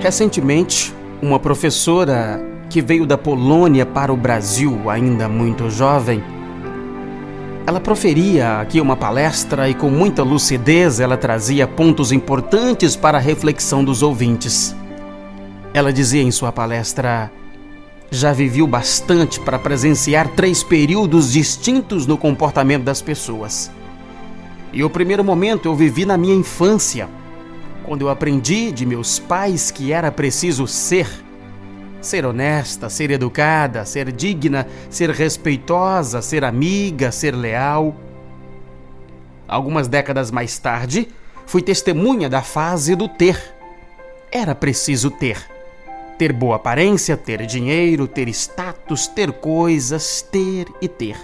Recentemente, uma professora que veio da Polônia para o Brasil, ainda muito jovem, ela proferia aqui uma palestra e com muita lucidez ela trazia pontos importantes para a reflexão dos ouvintes. Ela dizia em sua palestra: Já vivi bastante para presenciar três períodos distintos no comportamento das pessoas. E o primeiro momento eu vivi na minha infância quando eu aprendi de meus pais que era preciso ser. Ser honesta, ser educada, ser digna, ser respeitosa, ser amiga, ser leal. Algumas décadas mais tarde, fui testemunha da fase do ter. Era preciso ter. Ter boa aparência, ter dinheiro, ter status, ter coisas, ter e ter.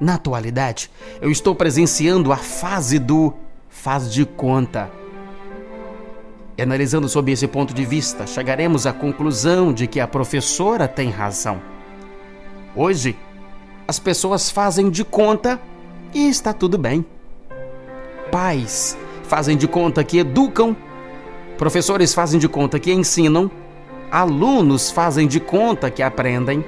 Na atualidade, eu estou presenciando a fase do faz de conta e analisando sob esse ponto de vista, chegaremos à conclusão de que a professora tem razão. Hoje, as pessoas fazem de conta e está tudo bem. Pais fazem de conta que educam, professores fazem de conta que ensinam, alunos fazem de conta que aprendem,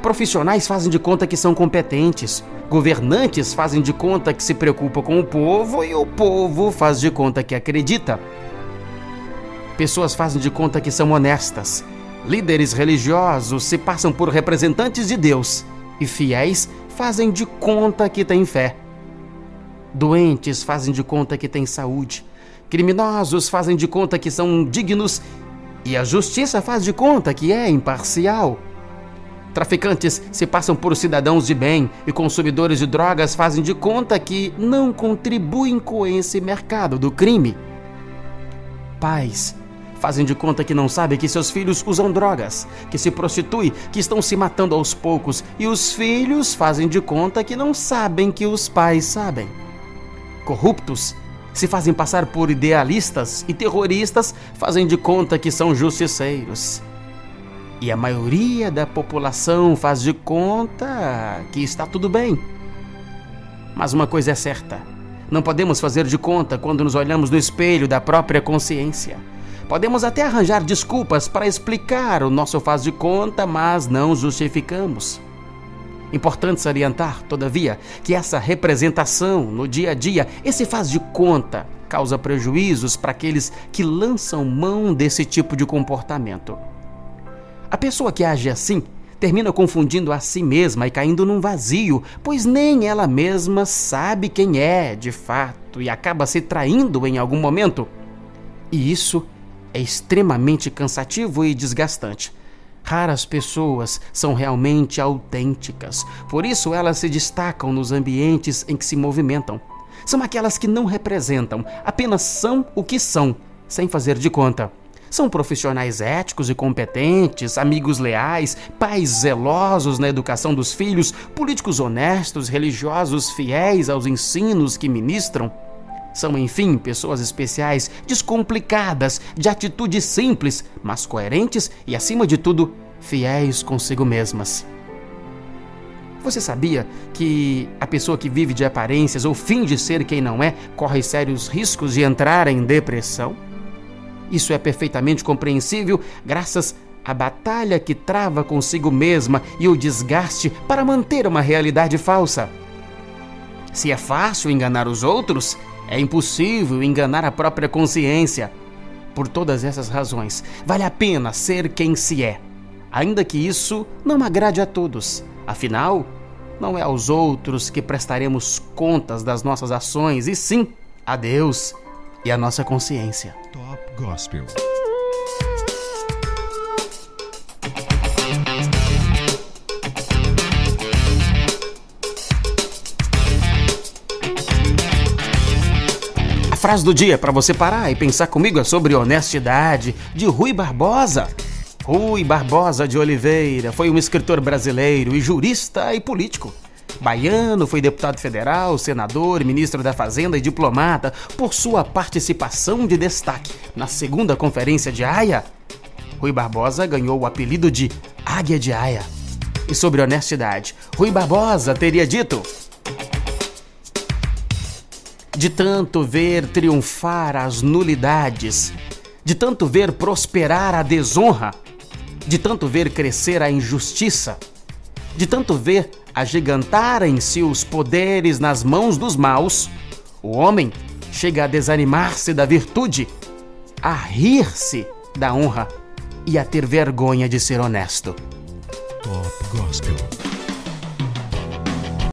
profissionais fazem de conta que são competentes, governantes fazem de conta que se preocupam com o povo e o povo faz de conta que acredita. Pessoas fazem de conta que são honestas. Líderes religiosos se passam por representantes de Deus. E fiéis fazem de conta que têm fé. Doentes fazem de conta que têm saúde. Criminosos fazem de conta que são dignos. E a justiça faz de conta que é imparcial. Traficantes se passam por cidadãos de bem e consumidores de drogas fazem de conta que não contribuem com esse mercado do crime. Pais Fazem de conta que não sabem que seus filhos usam drogas, que se prostituem, que estão se matando aos poucos, e os filhos fazem de conta que não sabem que os pais sabem. Corruptos se fazem passar por idealistas e terroristas fazem de conta que são justiceiros. E a maioria da população faz de conta que está tudo bem. Mas uma coisa é certa: não podemos fazer de conta quando nos olhamos no espelho da própria consciência. Podemos até arranjar desculpas para explicar o nosso faz de conta, mas não justificamos. Importante salientar, todavia, que essa representação no dia a dia, esse faz de conta, causa prejuízos para aqueles que lançam mão desse tipo de comportamento. A pessoa que age assim termina confundindo a si mesma e caindo num vazio, pois nem ela mesma sabe quem é de fato e acaba se traindo em algum momento. E isso é extremamente cansativo e desgastante. Raras pessoas são realmente autênticas, por isso elas se destacam nos ambientes em que se movimentam. São aquelas que não representam, apenas são o que são, sem fazer de conta. São profissionais éticos e competentes, amigos leais, pais zelosos na educação dos filhos, políticos honestos, religiosos fiéis aos ensinos que ministram. São, enfim, pessoas especiais, descomplicadas, de atitudes simples, mas coerentes e, acima de tudo, fiéis consigo mesmas. Você sabia que a pessoa que vive de aparências ou finge ser quem não é corre sérios riscos de entrar em depressão? Isso é perfeitamente compreensível graças à batalha que trava consigo mesma e o desgaste para manter uma realidade falsa. Se é fácil enganar os outros, é impossível enganar a própria consciência. Por todas essas razões, vale a pena ser quem se é, ainda que isso não agrade a todos. Afinal, não é aos outros que prestaremos contas das nossas ações, e sim a Deus e a nossa consciência. Top Gospel. Frase do dia para você parar e pensar comigo é sobre honestidade, de Rui Barbosa. Rui Barbosa de Oliveira foi um escritor brasileiro e jurista e político. Baiano, foi deputado federal, senador, ministro da Fazenda e diplomata por sua participação de destaque na segunda conferência de Haia. Rui Barbosa ganhou o apelido de Águia de Haia. E sobre honestidade, Rui Barbosa teria dito: de tanto ver triunfar as nulidades, de tanto ver prosperar a desonra, de tanto ver crescer a injustiça, de tanto ver agigantarem-se os poderes nas mãos dos maus, o homem chega a desanimar-se da virtude, a rir-se da honra e a ter vergonha de ser honesto. Top Gospel.